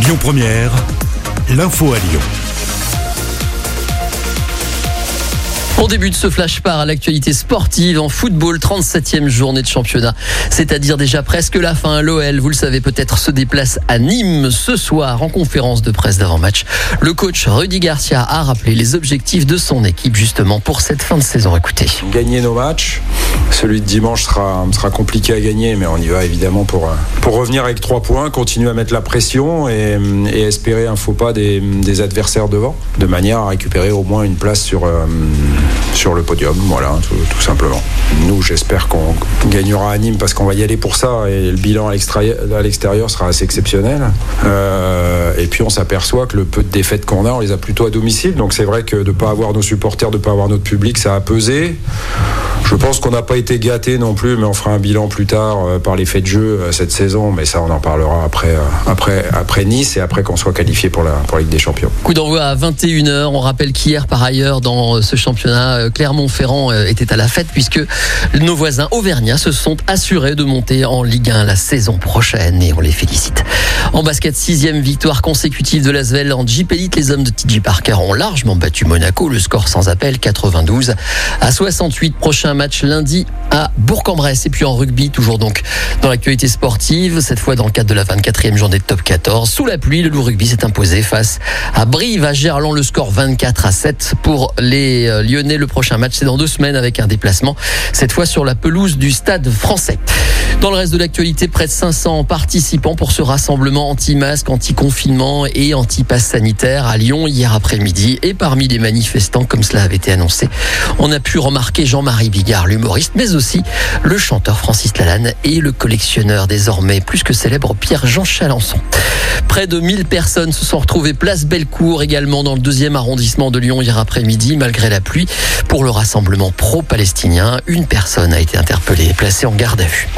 Lyon Première, l'info à Lyon. On débute ce flash par à l'actualité sportive en football, 37e journée de championnat. C'est-à-dire déjà presque la fin. L'OL, vous le savez peut-être, se déplace à Nîmes ce soir en conférence de presse d'avant-match. Le coach Rudy Garcia a rappelé les objectifs de son équipe justement pour cette fin de saison. Écoutez. Gagner nos matchs. Celui de dimanche sera, sera compliqué à gagner, mais on y va évidemment pour, pour revenir avec trois points, continuer à mettre la pression et, espérer un faux pas des, des, adversaires devant, de manière à récupérer au moins une place sur, euh, sur le podium, voilà, tout, tout simplement. Nous, j'espère qu'on gagnera à Nîmes parce qu'on va y aller pour ça et le bilan à l'extérieur sera assez exceptionnel. Euh, et puis on s'aperçoit que le peu de défaites qu'on a, on les a plutôt à domicile. Donc c'est vrai que de ne pas avoir nos supporters, de ne pas avoir notre public, ça a pesé. Je pense qu'on n'a pas été gâté non plus, mais on fera un bilan plus tard euh, par l'effet de jeu euh, cette saison. Mais ça, on en parlera après, euh, après, après Nice et après qu'on soit qualifié pour la, pour Ligue des Champions. Coup d'envoi à 21h. On rappelle qu'hier, par ailleurs, dans ce championnat, Clermont-Ferrand était à la fête puisque nos voisins auvergnats se sont assurés de monter en Ligue 1 la saison prochaine et on les félicite. En basket, sixième victoire consécutive de l'Asvel en Jeep. Les hommes de TJ Parker ont largement battu Monaco. Le score sans appel, 92 à 68. Prochain match lundi à Bourg-en-Bresse. Et puis en rugby, toujours donc dans l'actualité sportive, cette fois dans le cadre de la 24e journée de top 14. Sous la pluie, le loup rugby s'est imposé face à Brive, à Gerland, le score 24 à 7 pour les Lyonnais. Le prochain match, c'est dans deux semaines avec un déplacement, cette fois sur la pelouse du stade français. Dans le reste de l'actualité, près de 500 participants pour ce rassemblement anti-masque, anti-confinement et anti-pass sanitaire à Lyon hier après-midi. Et parmi les manifestants, comme cela avait été annoncé, on a pu remarquer Jean-Marie Bigard, l'humoriste, mais aussi le chanteur Francis Lalanne et le collectionneur désormais plus que célèbre Pierre-Jean Chalençon. Près de 1000 personnes se sont retrouvées place Bellecour également dans le deuxième arrondissement de Lyon hier après-midi malgré la pluie pour le rassemblement pro-palestinien. Une personne a été interpellée et placée en garde à vue.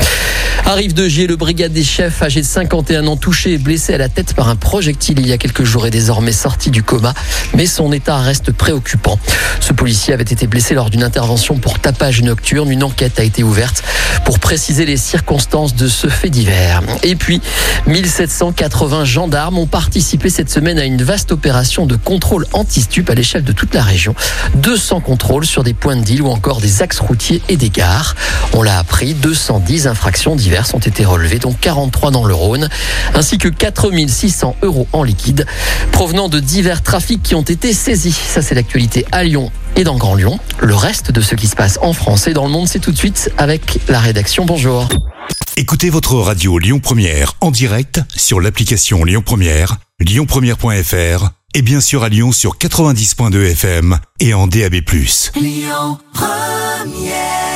Arrive de Gier, le brigade des chefs âgé de 51 ans touché et blessé à la tête par un projectile il y a quelques jours est désormais sorti du coma, mais son état reste préoccupant. Ce policier avait été blessé lors d'une intervention pour tapage nocturne. Une enquête a été ouverte pour préciser les circonstances de ce fait divers. Et puis, 1780 gendarmes ont participé cette semaine à une vaste opération de contrôle anti-stup à l'échelle de toute la région. 200 contrôles sur des points de deal ou encore des axes routiers et des gares. On l'a appris, 210 infractions diverses ont été relevées, dont 43 dans le Rhône, ainsi que 4600 euros en liquide provenant de divers trafics qui ont été saisis. Ça, c'est l'actualité à Lyon et dans Grand Lyon. Le reste de ce qui se passe en France et dans le monde, c'est tout de suite avec la rédaction. Bonjour. Écoutez votre radio Lyon Première en direct sur l'application Lyon Première, lyonpremière.fr et bien sûr à Lyon sur 90.2 FM et en DAB+. Lyon Première